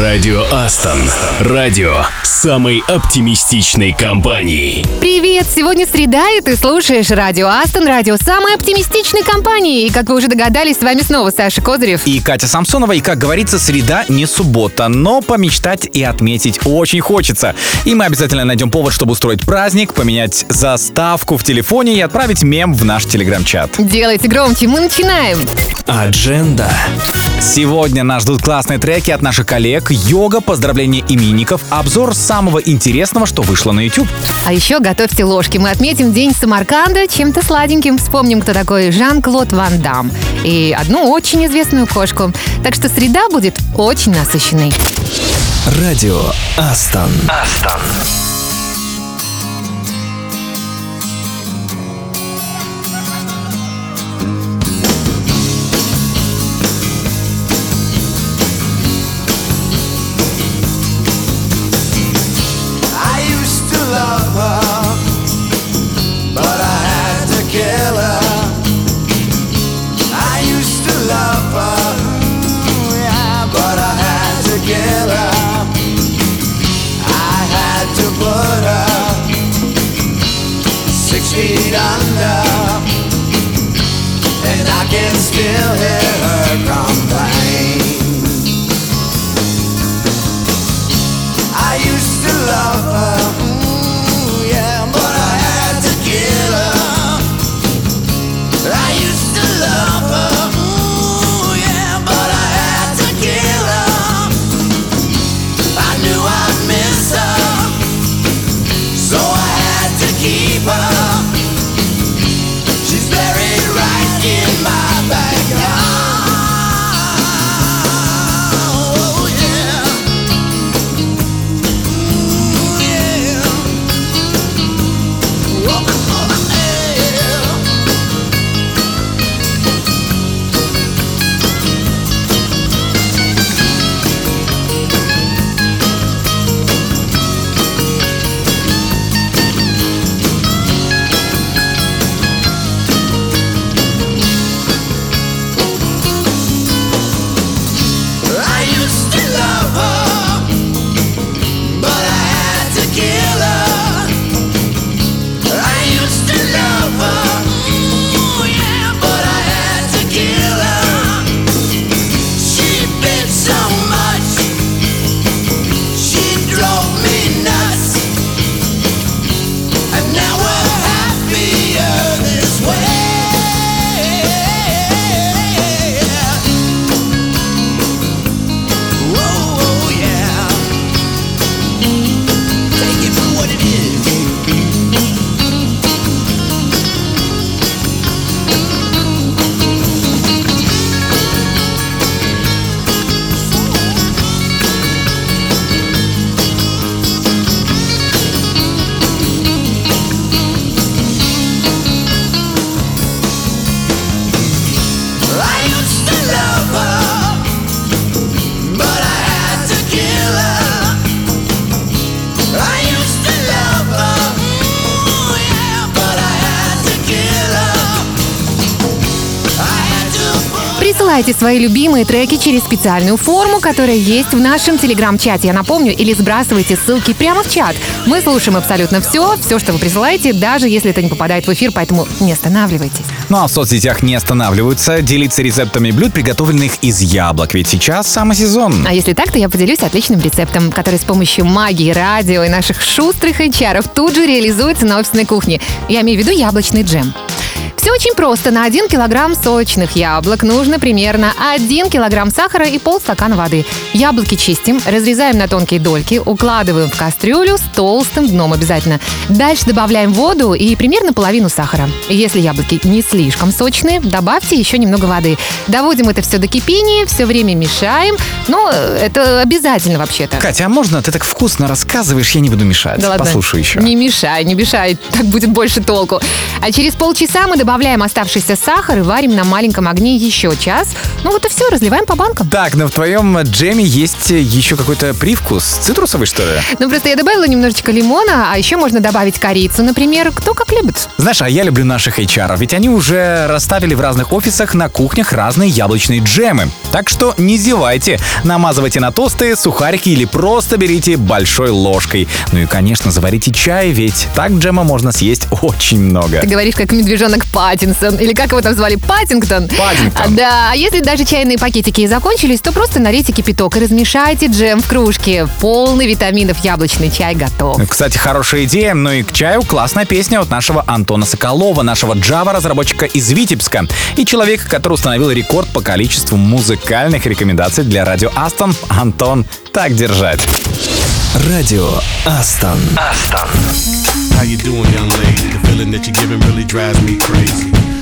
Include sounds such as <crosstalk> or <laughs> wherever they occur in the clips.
Радио Астон. Радио самой оптимистичной компании. Привет! Сегодня среда, и ты слушаешь Радио Астон, радио самой оптимистичной компании. И, как вы уже догадались, с вами снова Саша Козырев. И Катя Самсонова, и, как говорится, среда не суббота, но помечтать и отметить очень хочется. И мы обязательно найдем повод, чтобы устроить праздник, поменять заставку в телефоне и отправить мем в наш телеграм-чат. Делайте громче, мы начинаем. Адженда. Сегодня нас ждут классные треки от наших коллег, йога, поздравления именинников, обзор самого интересного, что вышло на YouTube. А еще готовьте ложки. Мы отметим День Самарканда чем-то сладеньким. Вспомним, кто такой Жан-Клод Ван Дам. И одну очень известную кошку. Так что среда будет очень насыщенной. Радио Астон. Астон. Присылайте свои любимые треки через специальную форму, которая есть в нашем телеграм-чате. Я напомню, или сбрасывайте ссылки прямо в чат. Мы слушаем абсолютно все, все, что вы присылаете, даже если это не попадает в эфир, поэтому не останавливайтесь. Ну а в соцсетях не останавливаются делиться рецептами блюд, приготовленных из яблок, ведь сейчас самый сезон. А если так, то я поделюсь отличным рецептом, который с помощью магии, радио и наших шустрых HR тут же реализуется на офисной кухне. Я имею в виду яблочный джем. Все очень просто. На 1 килограмм сочных яблок нужно примерно 1 килограмм сахара и полстакана воды. Яблоки чистим, разрезаем на тонкие дольки, укладываем в кастрюлю с толстым дном обязательно. Дальше добавляем воду и примерно половину сахара. Если яблоки не слишком сочные, добавьте еще немного воды. Доводим это все до кипения, все время мешаем. Но это обязательно вообще-то. Катя, а можно ты так вкусно рассказываешь, я не буду мешать? Да ладно. Послушай еще. Не мешай, не мешай, так будет больше толку. А через полчаса мы добавляем оставшийся сахар и варим на маленьком огне еще час. Ну вот и все, разливаем по банкам. Так, но в твоем джеме есть еще какой-то привкус. Цитрусовый, что ли? Ну просто я добавила немножечко лимона, а еще можно добавить корицу, например, кто как любит. Знаешь, а я люблю наших HR, ведь они уже расставили в разных офисах на кухнях разные яблочные джемы. Так что не зевайте, намазывайте на тосты, сухарики или просто берите большой ложкой. Ну и, конечно, заварите чай, ведь так джема можно съесть очень много. Ты говоришь, как медвежонок Паттинсон. Или как его там звали? Паттингтон. Паттингтон. А, Да, а если даже чайные пакетики и закончились, то просто налейте кипяток и размешайте джем в кружке. Полный витаминов яблочный чай готов. Кстати, хорошая идея, ну и к чаю классная песня от нашего Антона Соколова, нашего Java-разработчика из Витебска и человека, который установил рекорд по количеству музыкальных рекомендаций для радио Астон. Антон, так держать. Радио Астон. How you doing, young lady? Feeling that you're giving really drives me crazy.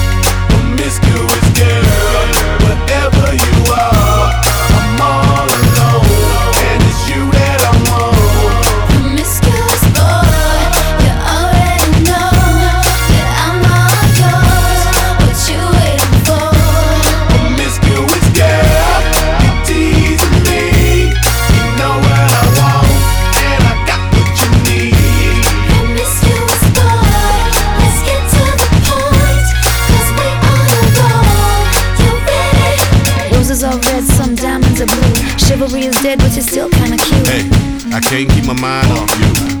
Promiscuous girl, whatever you are, I'm all dead, but you're still kinda cute. Hey, I can't keep my mind off you.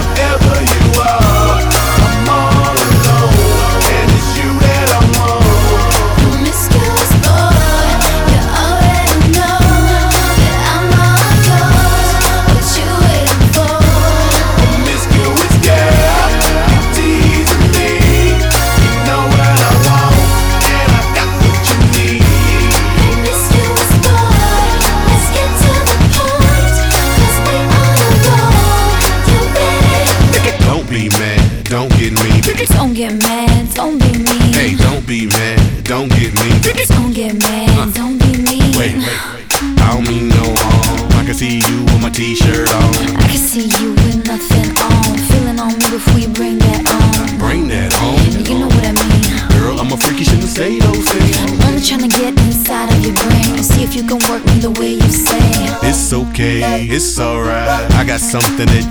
whatever you are, something that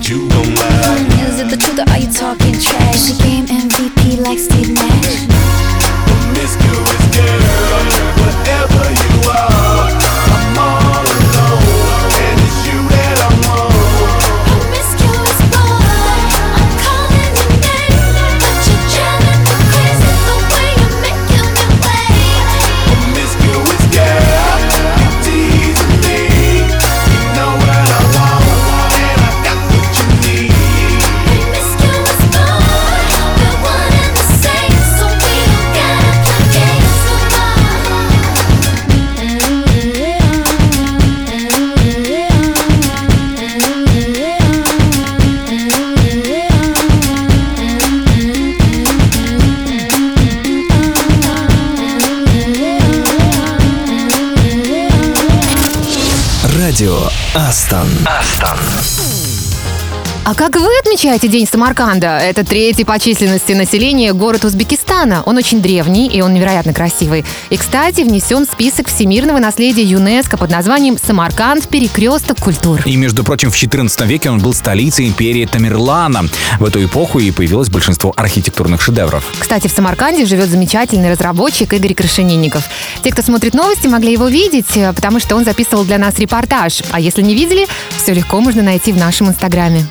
отмечаете День Самарканда? Это третий по численности населения город Узбекистана. Он очень древний и он невероятно красивый. И, кстати, внесен в список всемирного наследия ЮНЕСКо под названием «Самарканд. Перекресток культур». И, между прочим, в 14 веке он был столицей империи Тамерлана. В эту эпоху и появилось большинство архитектурных шедевров. Кстати, в Самарканде живет замечательный разработчик Игорь Крашенинников. Те, кто смотрит новости, могли его видеть, э, потому что он записывал для нас репортаж. А если не видели, все легко можно найти в нашем инстаграме.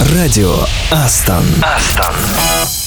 Радио Астон. I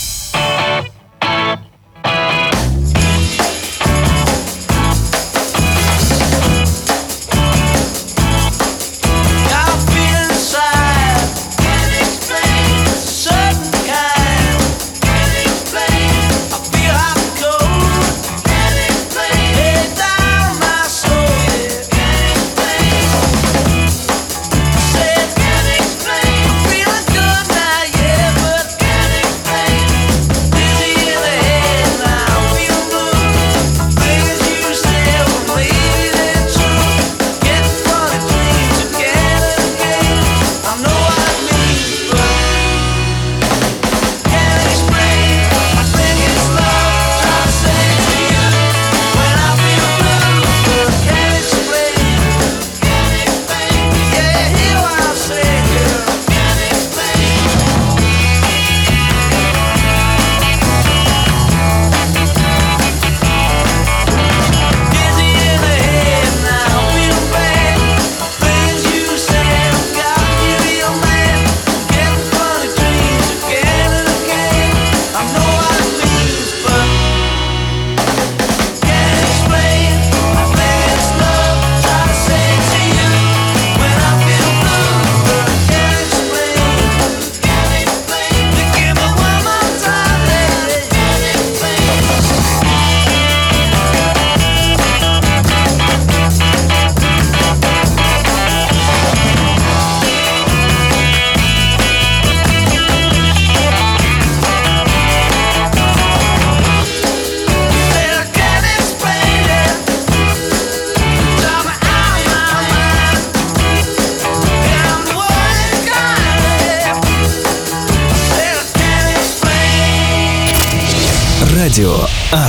Радио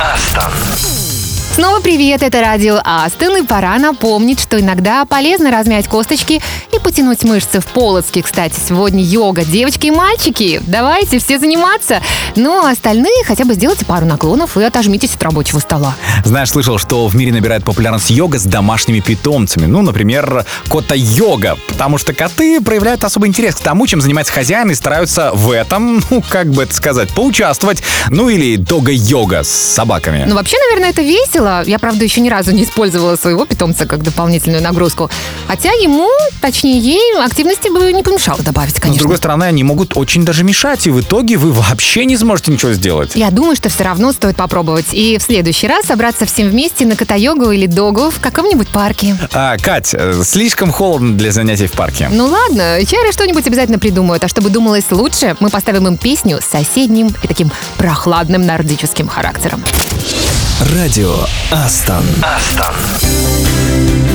Астон. Снова привет, это радио Астон, и пора напомнить, что иногда полезно размять косточки и потянуть мышцы в полоцке. Кстати, сегодня йога. Девочки и мальчики, давайте все заниматься. Ну, а остальные хотя бы сделайте пару наклонов и отожмитесь от рабочего стола. Знаешь, слышал, что в мире набирает популярность йога с домашними питомцами. Ну, например, кота-йога. Потому что коты проявляют особый интерес к тому, чем занимается хозяин, и стараются в этом, ну, как бы это сказать, поучаствовать. Ну, или дога-йога с собаками. Ну, вообще, наверное, это весело. Я, правда, еще ни разу не использовала своего питомца как дополнительную нагрузку. Хотя ему, точнее ей, активности бы не помешало добавить, Но, с конечно. другой стороны, они могут очень даже мешать, и в итоге вы вообще не сможете ничего сделать. Я думаю, что все равно стоит попробовать. И в следующий раз собраться всем вместе на ката-йогу или догу в каком-нибудь парке. А, Кать, э, слишком холодно для занятий в парке. Ну ладно, чары что-нибудь обязательно придумают. А чтобы думалось лучше, мы поставим им песню с соседним и таким прохладным нордическим характером. Радио Астон. I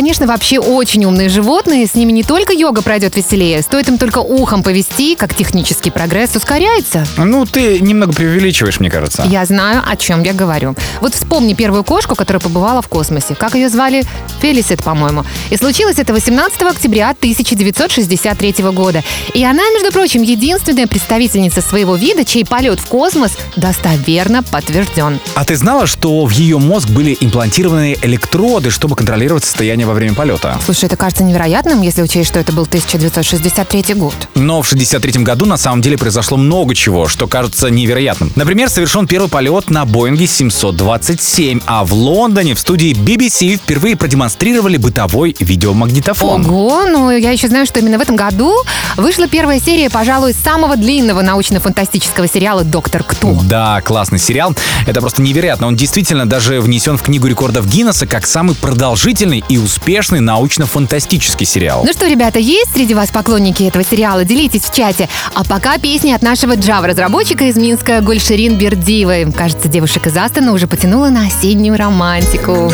конечно, вообще очень умные животные. С ними не только йога пройдет веселее, стоит им только ухом повести, как технический прогресс ускоряется. Ну, ты немного преувеличиваешь, мне кажется. Я знаю, о чем я говорю. Вот вспомни первую кошку, которая побывала в космосе. Как ее звали? Фелисет, по-моему. И случилось это 18 октября 1963 года. И она, между прочим, единственная представительница своего вида, чей полет в космос достоверно подтвержден. А ты знала, что в ее мозг были имплантированы электроды, чтобы контролировать состояние во время полета? Слушай, это кажется невероятным, если учесть, что это был 1963 год. Но в 63 году на самом деле произошло много чего, что кажется невероятным. Например, совершен первый полет на Боинге 727, а в Лондоне в студии BBC впервые продемонстрировали бытовой видеомагнитофон. Ого, ну я еще знаю, что именно в этом году вышла первая серия, пожалуй, самого длинного научно-фантастического сериала «Доктор Кто». Да, классный сериал. Это просто невероятно. Он действительно даже внесен в книгу рекордов Гиннесса как самый продолжительный и успешный научно-фантастический сериал. Ну что, ребята, есть среди вас поклонники этого сериала? Делитесь в чате. А пока песни от нашего Java-разработчика из Минска Гульшерин Бердиевой. Кажется, девушек из Астана уже потянула на осеннюю романтику.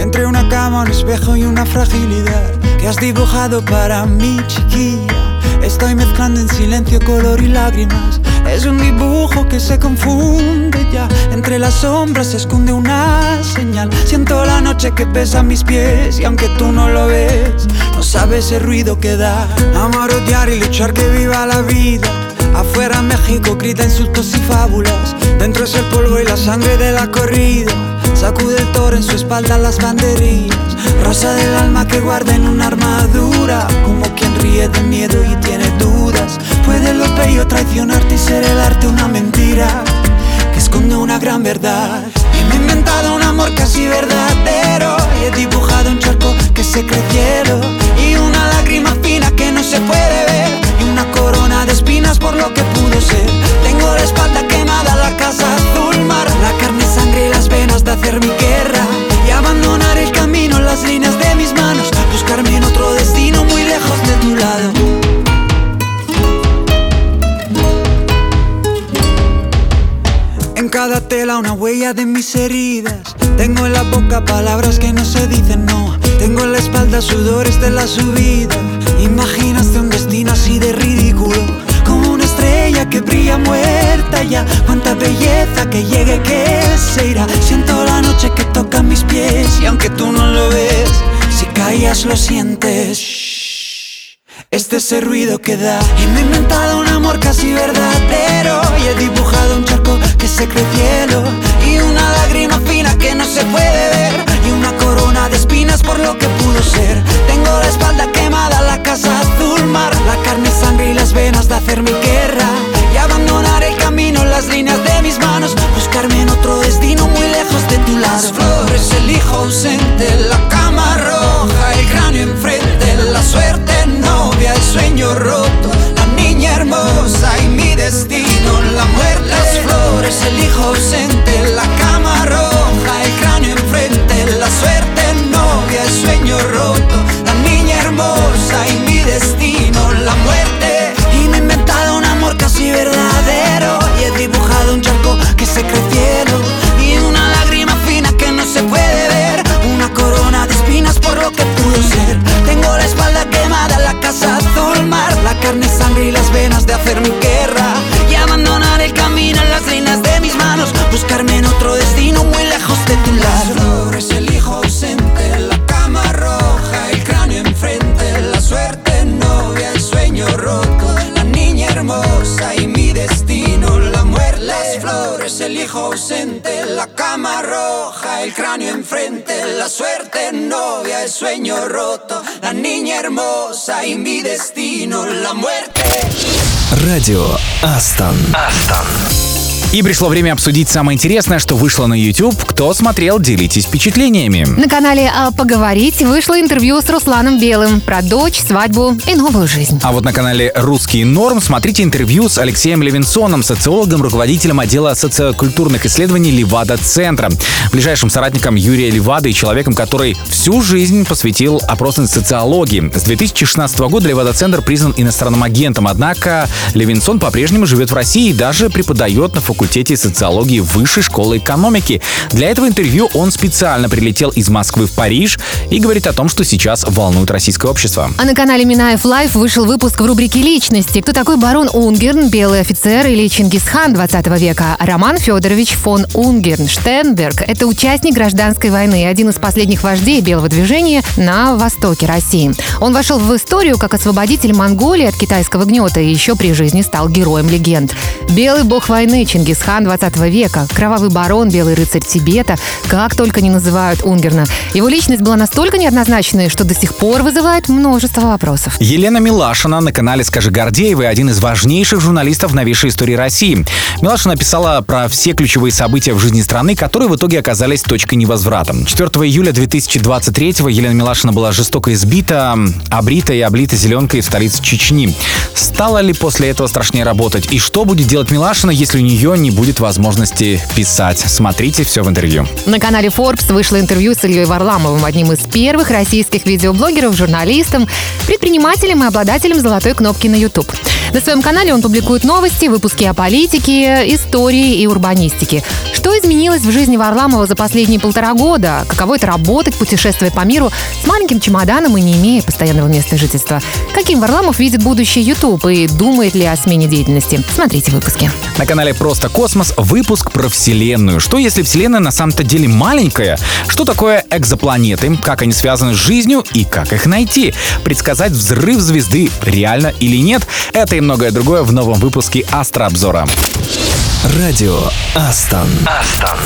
Entre una cama, un espejo y una fragilidad Que has dibujado para mí, chiquilla Estoy mezclando en silencio color y lágrimas. Es un dibujo que se confunde ya. Entre las sombras se esconde una señal. Siento la noche que pesa mis pies Y aunque tú no lo ves No sabes el ruido que da. Amar, odiar y luchar que viva la vida Afuera México grita insultos y fábulas. Dentro es el polvo y la sangre de la corrida. Sacude el toro en su espalda las banderillas. Rosa del alma que guarda en una armadura. Como quien ríe de miedo y tiene dudas. Puede lo bello traicionarte y ser el arte una mentira Que esconde una gran verdad. Y me he inventado un amor casi verdadero. Y he dibujado un charco que se cree cielo Y una lágrima fina que no se puede ver espinas por lo que pudo ser Tengo la espalda quemada, la casa azul mar La carne, sangre y las venas de hacer mi guerra Y abandonar el camino, las líneas de mis manos Buscarme en otro destino muy lejos de tu lado En cada tela una huella de mis heridas. Tengo en la boca palabras que no se dicen, no. Tengo en la espalda sudores de la subida. Lo sientes. Shh. Este es el ruido que da. Y me he inventado un amor casi verdadero. Y he dibujado un charco que se cree cielo. Y una lágrima fina que no se puede ver. Y una corona de espinas por lo que pudo ser. Tengo la espalda quemada, la casa azul mar. La carne, sangre y las venas de hacer mi guerra. Y abandonar el camino, las líneas de mis manos ausente, la cama roja El cráneo enfrente, la suerte novia, el sueño roto La niña hermosa y mi destino, la muerte Радио Астон. Астон. И пришло время обсудить самое интересное, что вышло на YouTube. Кто смотрел, делитесь впечатлениями. На канале «А поговорить» вышло интервью с Русланом Белым про дочь, свадьбу и новую жизнь. А вот на канале «Русский норм» смотрите интервью с Алексеем Левинсоном, социологом, руководителем отдела социокультурных исследований Левада-центра, ближайшим соратником Юрия Левады и человеком, который всю жизнь посвятил опросной социологии. С 2016 года Левада-центр признан иностранным агентом, однако Левинсон по-прежнему живет в России и даже преподает на факультете социологии Высшей школы экономики. Для этого интервью он специально прилетел из Москвы в Париж и говорит о том, что сейчас волнует российское общество. А на канале Минаев Live вышел выпуск в рубрике «Личности». Кто такой барон Унгерн, белый офицер или Чингисхан 20 века? Роман Федорович фон Унгерн Штенберг – это участник гражданской войны один из последних вождей белого движения на востоке России. Он вошел в историю как освободитель Монголии от китайского гнета и еще при жизни стал героем легенд. Белый бог войны Чингисхан 20 века, кровавый барон, белый рыцарь Тибета, как только не называют Унгерна. Его личность была настолько неоднозначной, что до сих пор вызывает множество вопросов. Елена Милашина на канале «Скажи Гордеевой» один из важнейших журналистов новейшей истории России. Милашина писала про все ключевые события в жизни страны, которые в итоге оказались точкой невозврата. 4 июля 2023 Елена Милашина была жестоко избита, обрита и облита зеленкой в столице Чечни. Стало ли после этого страшнее работать? И что будет делать Милашина, если у нее не будет возможности писать? Смотрите все в интервью. На канале Forbes вышло интервью с Ильей Варламовым, одним из первых российских видеоблогеров, журналистом, предпринимателем и обладателем золотой кнопки на YouTube. На своем канале он публикует новости, выпуски о политике, истории и урбанистике. Что изменилось в жизни Варламова за последние полтора года? Каково это работать, путешествуя по миру с маленьким чемоданом и не имея постоянного места жительства? Каким Варламов видит будущее YouTube и думает ли о смене деятельности? Смотрите выпуски. На канале «Просто космос» выпуск про Вселенную. Что если Вселенная на самом-то деле маленькая? Что такое экзопланеты? Как они связаны с жизнью и как их найти? Предсказать взрыв звезды реально или нет? Это и многое другое в новом выпуске «Астрообзора». Радио Астон. Астон.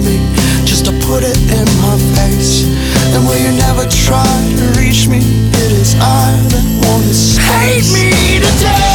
Me just to put it in my face? And will you never try to reach me? It is I that want to hate me accomplishment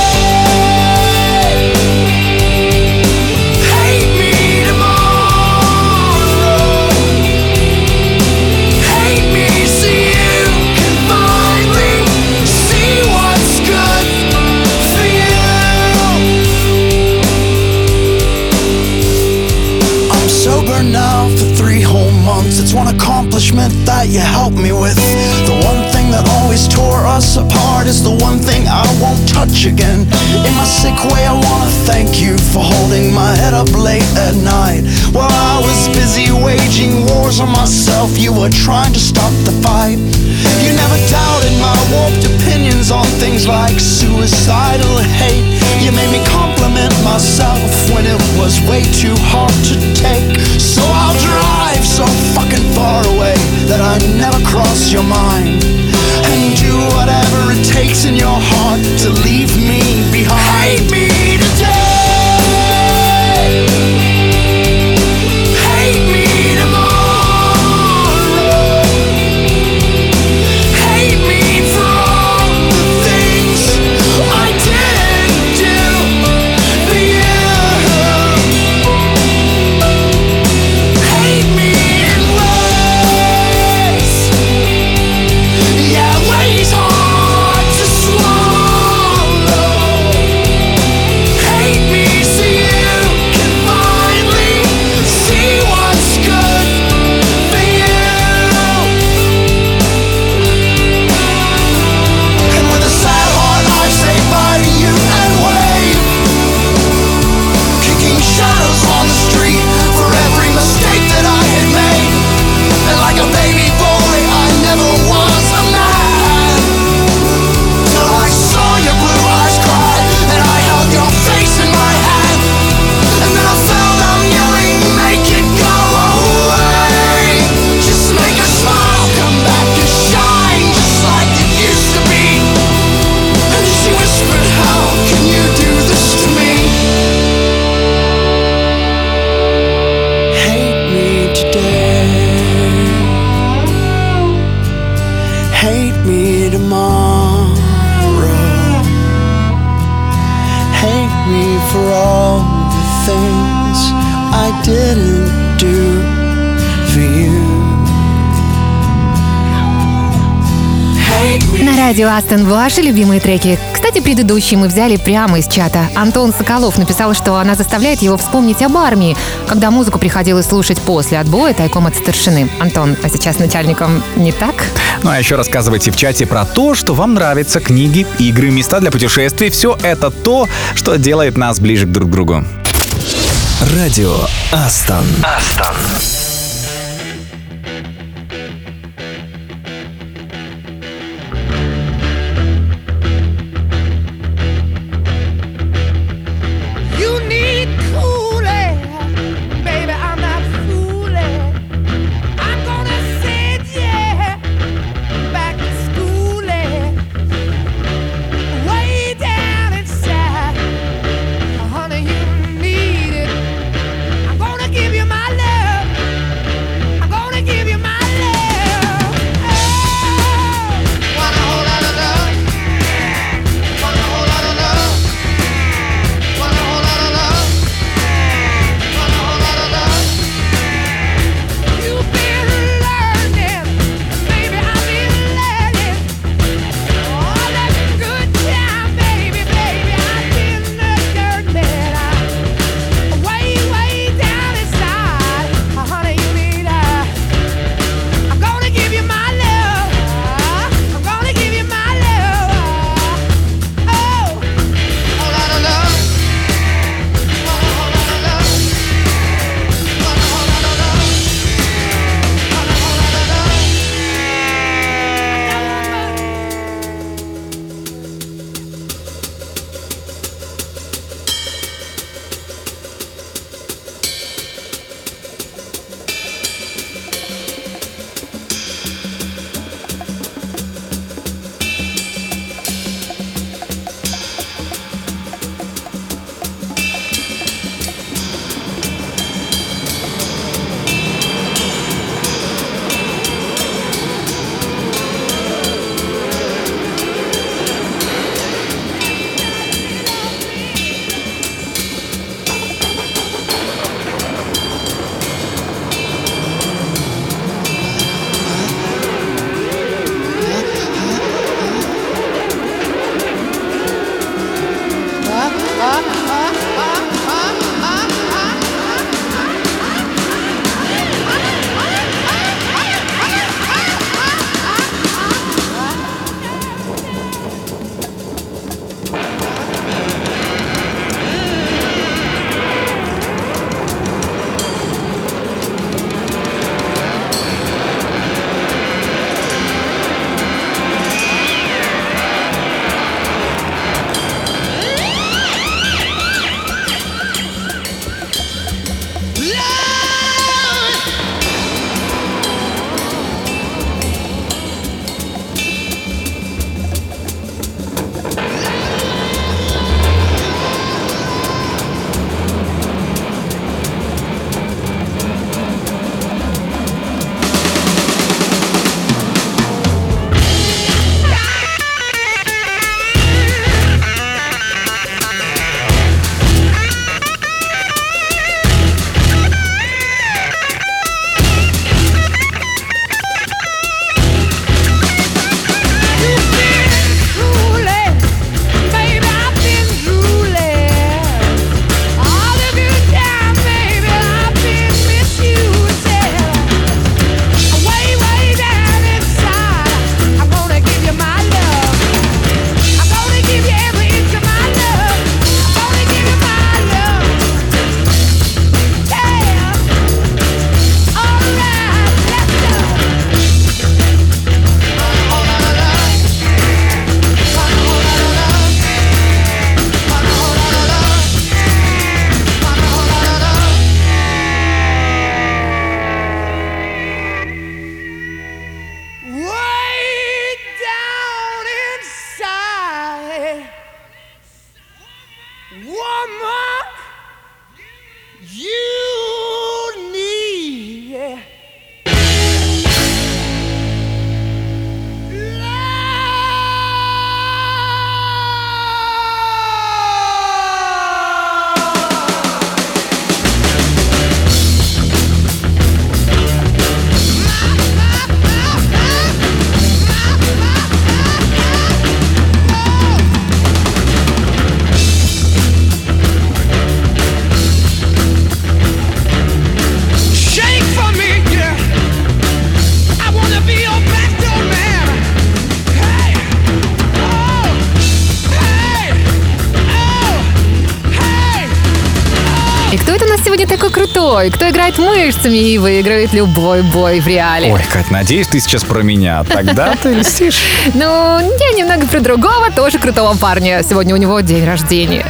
again. In my sick way, I wanna thank you for holding my head up late at night. While I was busy waging wars on myself, you were trying to stop the fight. You never doubted my warped opinions on things like suicidal hate. You made me compliment myself when it was way too hard to take. So I'll drive so fucking far away that I never cross your mind. And do whatever it takes in your heart to leave me behind. Hate me today. Радио Астон ваши любимые треки. Кстати, предыдущие мы взяли прямо из чата. Антон Соколов написал, что она заставляет его вспомнить об армии, когда музыку приходилось слушать после отбоя тайком от старшины. Антон, а сейчас начальником не так? Ну а еще рассказывайте в чате про то, что вам нравятся книги, игры, места для путешествий. Все это то, что делает нас ближе друг к другу. Радио Астон. Астон. Крутой? Кто играет мышцами и выигрывает любой бой в реале? Ой, Кать, надеюсь, ты сейчас про меня. Тогда ты льстишь. <laughs> Ну, я немного про другого, тоже крутого парня. Сегодня у него день рождения.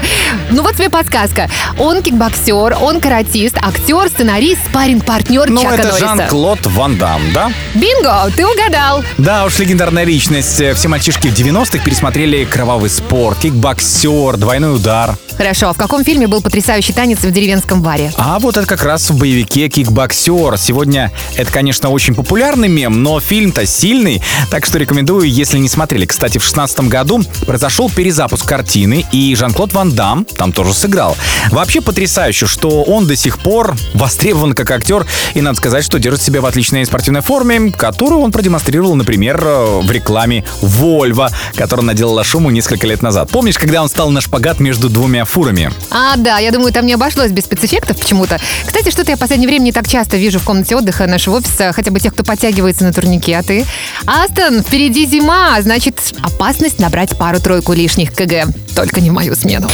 Ну вот тебе подсказка. Он кикбоксер, он каратист, актер, сценарист, спарринг-партнер Ну, Чака это Норриса. Жан-Клод Ван Дам, да? Бинго, ты угадал. Да уж, легендарная личность. Все мальчишки в 90-х пересмотрели кровавый спорт, кикбоксер, двойной удар. Хорошо, а в каком фильме был потрясающий танец в деревенском баре? А вот это как раз в боевике «Кикбоксер». Сегодня это, конечно, очень популярный мем, но фильм-то сильный, так что рекомендую, если не смотрели. Кстати, в 16 году произошел перезапуск картины, и Жан-Клод Ван Дам там тоже сыграл. Вообще потрясающе, что он до сих пор востребован как актер, и надо сказать, что держит себя в отличной спортивной форме, которую он продемонстрировал, например, э, в рекламе Volvo, которая наделала шуму несколько лет назад. Помнишь, когда он стал на шпагат между двумя фурами? А, да, я думаю, там не обошлось без спецэффектов почему-то. Кстати, что-то я в последнее время не так часто вижу в комнате отдыха нашего офиса, хотя бы тех, кто подтягивается на турнике, а ты? Астон, впереди зима, значит, опасность набрать пару-тройку лишних КГ. Только не в мою смену.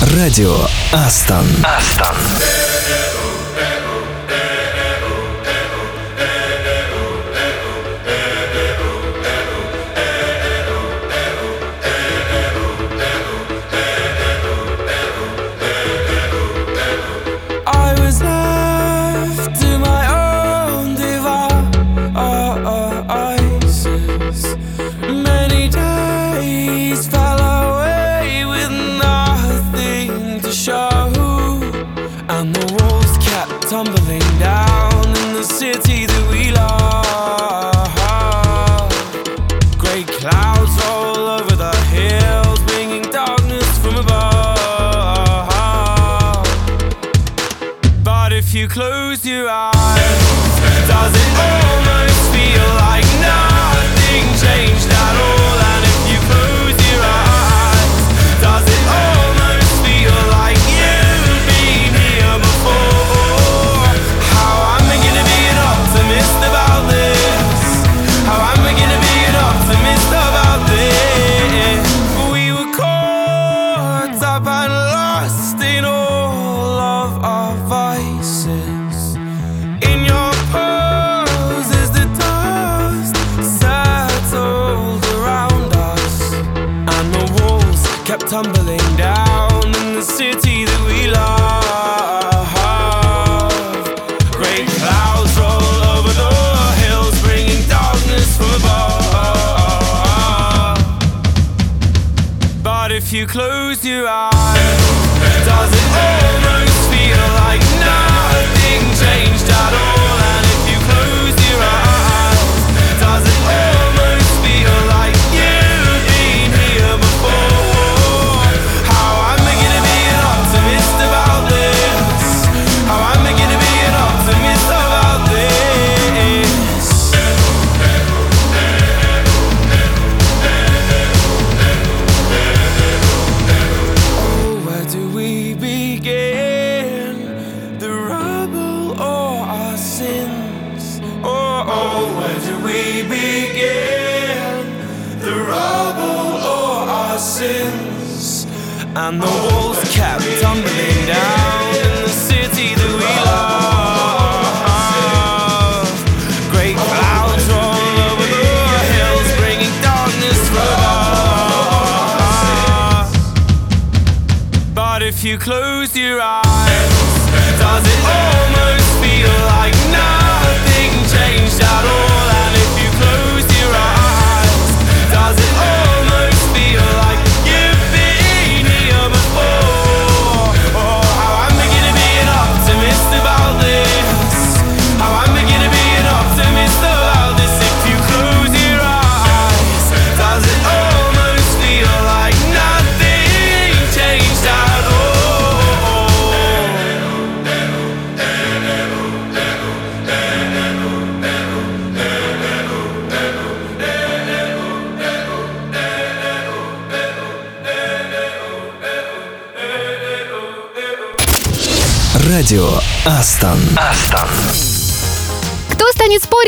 Радио Астон. Астон.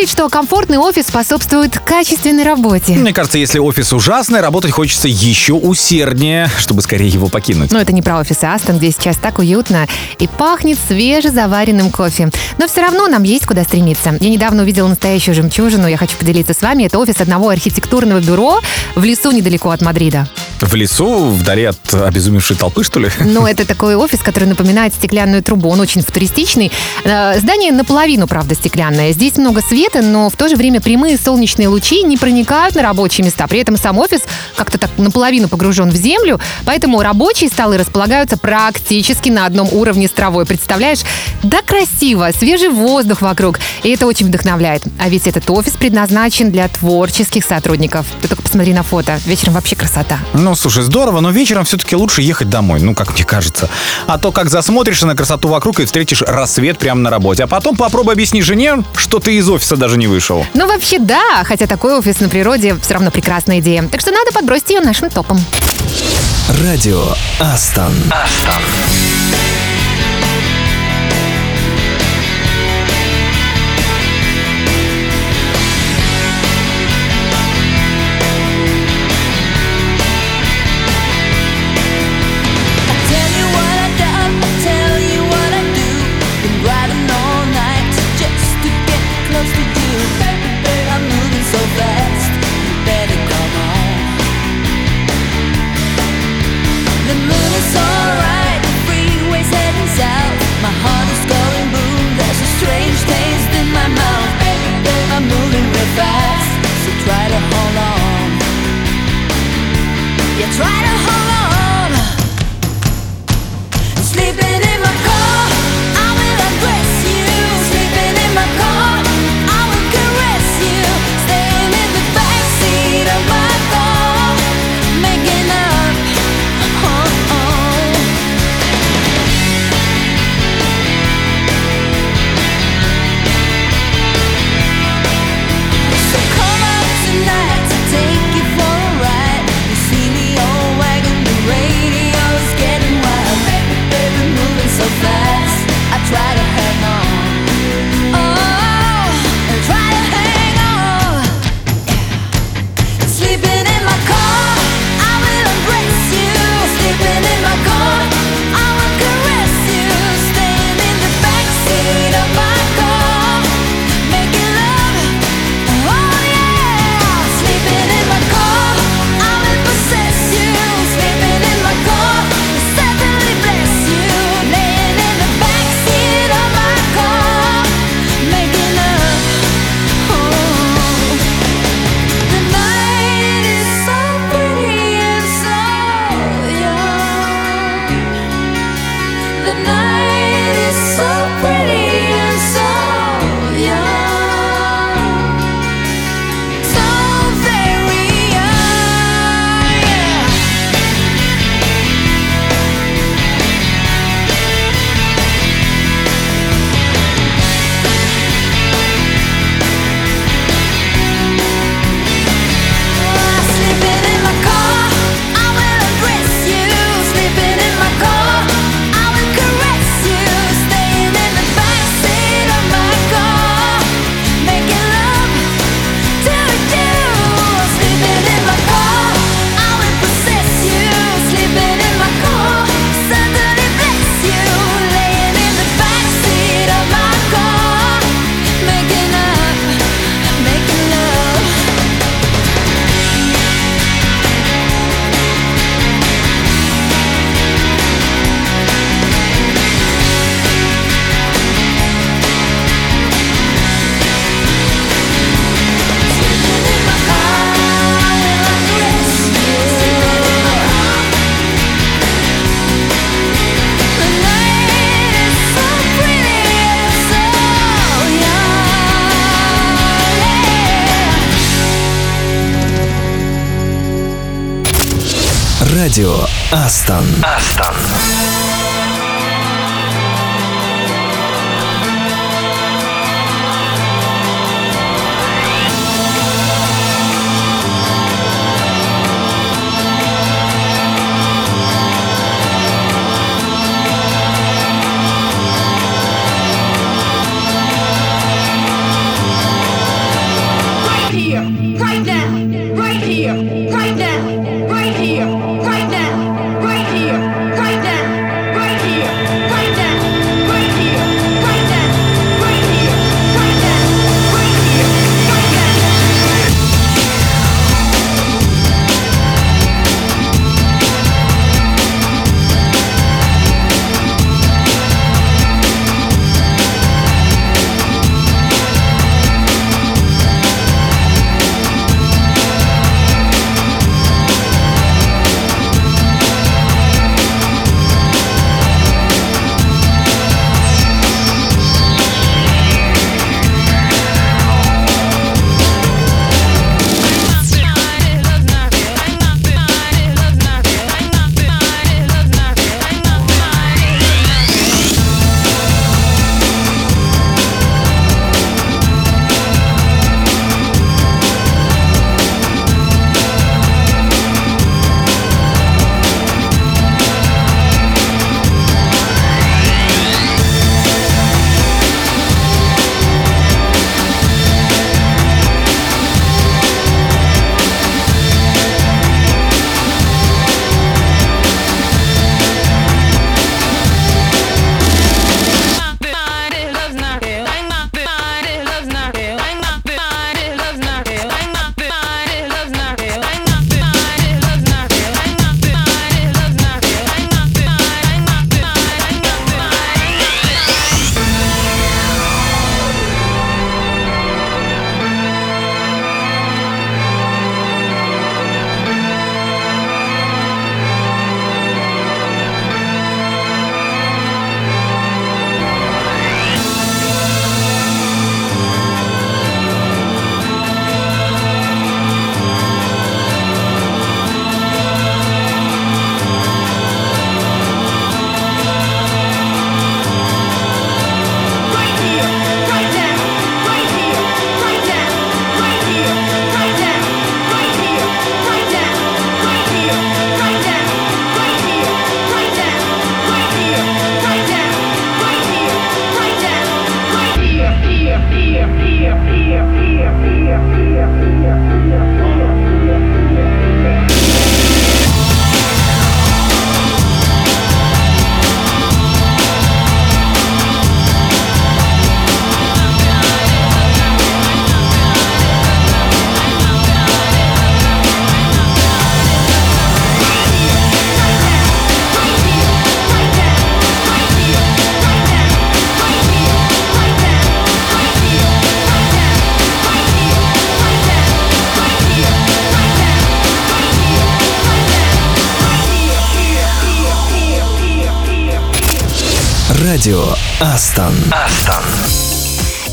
Спорить, что комфортный офис способствует качественной работе? Мне кажется, если офис ужасный, работать хочется еще усерднее, чтобы скорее его покинуть. Но это не про офис Астон, где сейчас так уютно и пахнет свежезаваренным кофе. Но все равно нам есть куда стремиться. Я недавно увидела настоящую жемчужину, я хочу поделиться с вами. Это офис одного архитектурного бюро в лесу недалеко от Мадрида. В лесу, вдали от обезумевшей толпы, что ли? Но это такой офис, который напоминает стеклянную трубу. Он очень футуристичный. Э, Здание наполовину, правда, стеклянное. Здесь много света, но в то же время прямые солнечные лучи не проникают на рабочие места. При этом сам офис как-то так наполовину погружен в землю, поэтому рабочие столы располагаются практически на одном уровне с травой. Представляешь? Да красиво, свежий воздух вокруг. И это очень вдохновляет. А ведь этот офис предназначен для творческих сотрудников. Ты только посмотри на фото. Вечером вообще красота. Ну, слушай, здорово, но вечером все-таки лучше ехать домой, ну, как мне кажется. А то как засмотришься на красоту вокруг и встретишь рассвет прямо на работе. А потом попробуй объясни жене, что ты из офиса даже не вышел. Ну, вообще, да. Хотя такой офис на природе все равно прекрасная идея. Так что надо подбросить ее нашим топом. Радио Астон. Астон. Радио Астон. Астон. Радио Астон. Астон.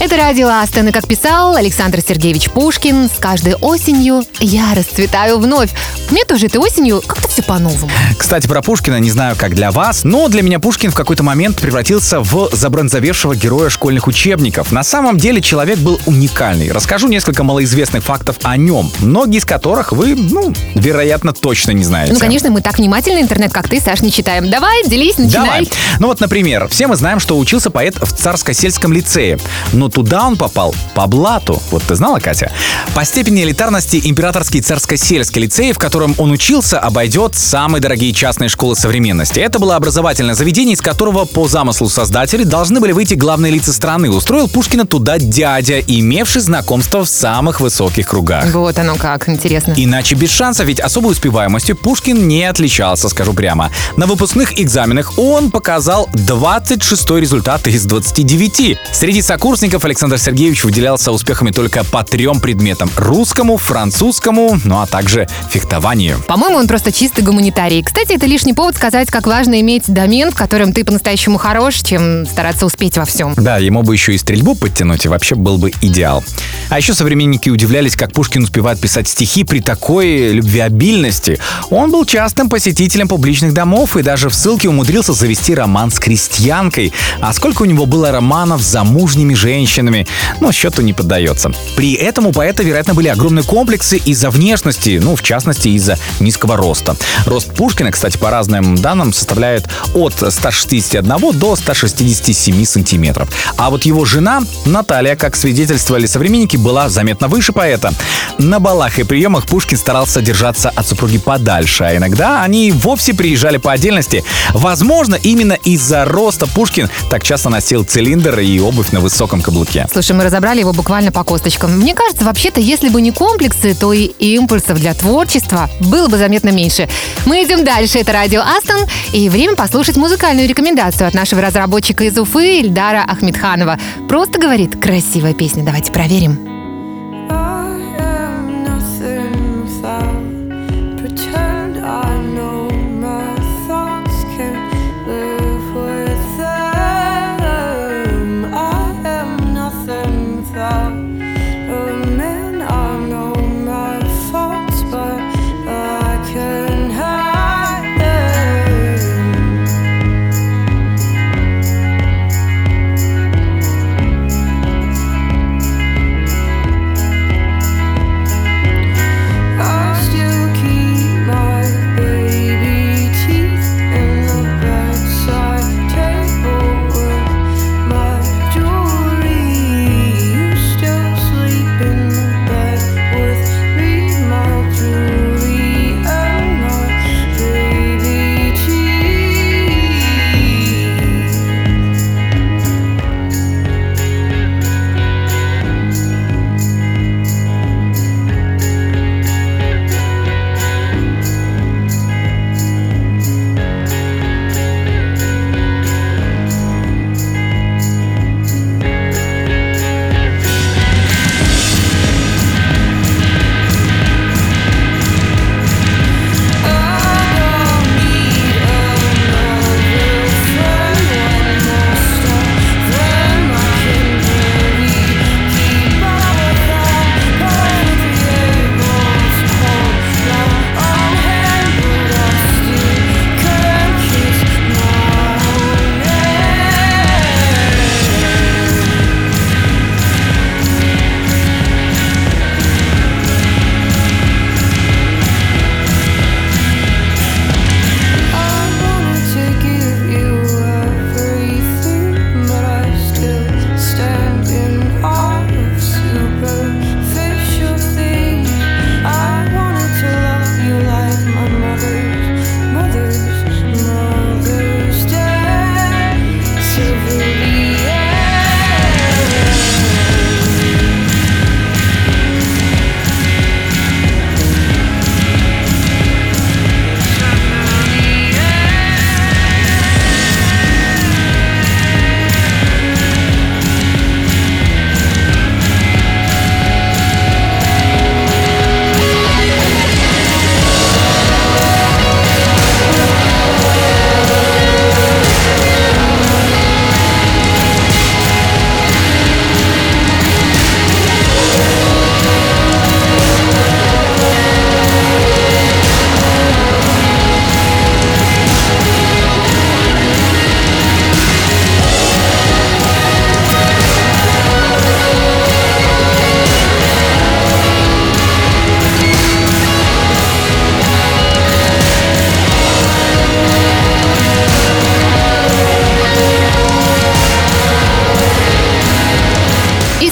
Это радио Астон, и как писал Александр Сергеевич Пушкин, с каждой осенью я расцветаю вновь. Мне тоже этой осенью как-то все по-новому. Кстати, про Пушкина не знаю, как для вас, но для меня Пушкин в какой-то момент превратился в забронзовевшего героя школьных учебников. На самом деле человек был уникальный. Расскажу несколько малоизвестных фактов о нем, многие из которых вы, ну, вероятно, точно не знаете. Ну, конечно, мы так внимательно интернет, как ты, Саш, не читаем. Давай, делись, начинай. Давай. Ну вот, например, все мы знаем, что учился поэт в Царско-сельском лицее. Но туда он попал по блату. Вот ты знала, Катя? По степени элитарности императорский Царско-сельский лицей, в котором он учился, обойдет самые дорогие частные школы современности. Это было образовательное заведение, из которого по замыслу создателей должны были выйти главные лица страны. Устроил Пушкина туда дядя, имевший знакомство в самых высоких кругах. Вот оно как, интересно. Иначе без шансов, ведь особой успеваемостью Пушкин не отличался, скажу прямо. На выпускных экзаменах он показал 26 результат из 29. Среди сокурсников Александр Сергеевич выделялся успехами только по трем предметам. Русскому, французскому, ну а также фехтованию. По-моему, он просто чистый гуманитарий. Кстати, это лишний повод сказать, как важно иметь домен, в котором ты по-настоящему хорош, чем стараться успеть во всем. Да, ему бы еще и стрельбу подтянуть, и вообще был бы идеал. А еще современники удивлялись, как Пушкин успевает писать стихи при такой любвеобильности. Он был частым посетителем публичных домов и даже в ссылке умудрился завести роман с крестьянкой. А сколько у него было романов с замужними женщинами, ну, счету не поддается. При этом у поэта, вероятно, были огромные комплексы из-за внешности, ну, в частности, из-за низкого роста. Рост Пушкина, кстати, по разным данным, составляет от 161 до 167 сантиметров. А вот его жена, Наталья, как свидетельствовали современники, была заметно выше поэта. На балах и приемах Пушкин старался держаться от супруги подальше, а иногда они вовсе приезжали по отдельности. Возможно, именно из-за роста Пушкин так часто носил цилиндр и обувь на высоком каблуке. Слушай, мы разобрали его буквально по косточкам. Мне кажется, вообще-то, если бы не комплексы, то и импульсов для творчества было бы заметно меньше. Мы идем дальше. Это радио Астон. И время послушать музыкальную рекомендацию от нашего разработчика из Уфы Ильдара Ахмедханова. Просто говорит, красивая песня. Давайте проверим.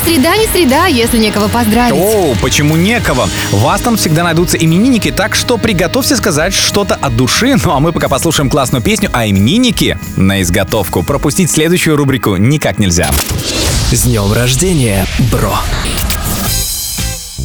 Среда не среда, если некого поздравить. О, почему некого? Вас там всегда найдутся именинники, так что приготовься сказать что-то от души. Ну а мы пока послушаем классную песню, а именинники на изготовку. Пропустить следующую рубрику никак нельзя. С днем рождения, бро!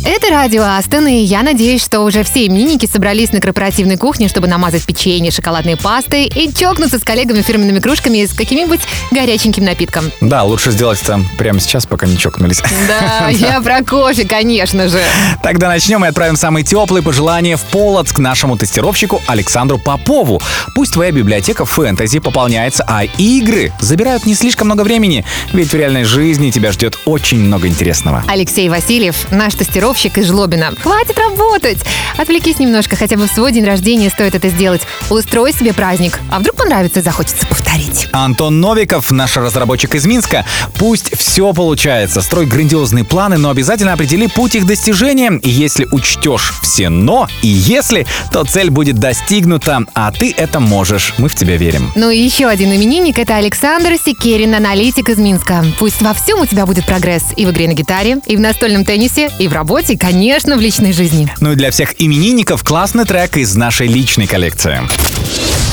Это радио Астон, и я надеюсь, что уже все именинники собрались на корпоративной кухне, чтобы намазать печенье шоколадной пастой и чокнуться с коллегами фирменными кружками с каким-нибудь горяченьким напитком. Да, лучше сделать это прямо сейчас, пока не чокнулись. Да, <laughs> я про кофе, конечно же. Тогда начнем и отправим самые теплые пожелания в Полоцк нашему тестировщику Александру Попову. Пусть твоя библиотека фэнтези пополняется, а игры забирают не слишком много времени, ведь в реальной жизни тебя ждет очень много интересного. Алексей Васильев, наш тестировщик из Жлобина. Хватит работать! Отвлекись немножко, хотя бы в свой день рождения стоит это сделать. Устрой себе праздник. А вдруг понравится и захочется повторить. Антон Новиков, наш разработчик из Минска. Пусть все получается. Строй грандиозные планы, но обязательно определи путь их достижения. И если учтешь все «но» и «если», то цель будет достигнута, а ты это можешь. Мы в тебя верим. Ну и еще один именинник – это Александр Секерин, аналитик из Минска. Пусть во всем у тебя будет прогресс и в игре на гитаре, и в настольном теннисе, и в работе, и, конечно, в личной жизни. Ну и для всех именинников классный трек из нашей личной коллекции.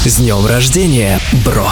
С днем рождения, бро!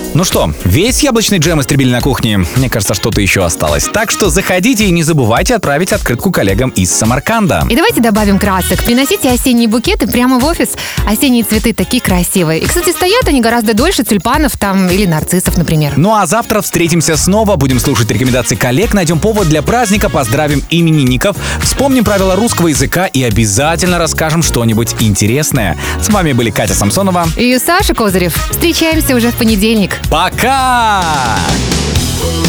Ну что, весь яблочный джем истребили на кухне? Мне кажется, что-то еще осталось. Так что заходите и не забывайте отправить открытку коллегам из Самарканда. И давайте добавим красок. Приносите осенние букеты прямо в офис. Осенние цветы такие красивые. И, кстати, стоят они гораздо дольше тюльпанов там или нарциссов, например. Ну а завтра встретимся снова, будем слушать рекомендации коллег, найдем повод для праздника, поздравим именинников, вспомним правила русского языка и обязательно расскажем что-нибудь интересное. С вами были Катя Самсонова и Саша Козырев. Встречаемся уже в понедельник. Пока! Пока!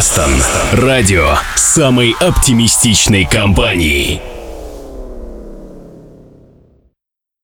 Астон. Радио самой оптимистичной компании.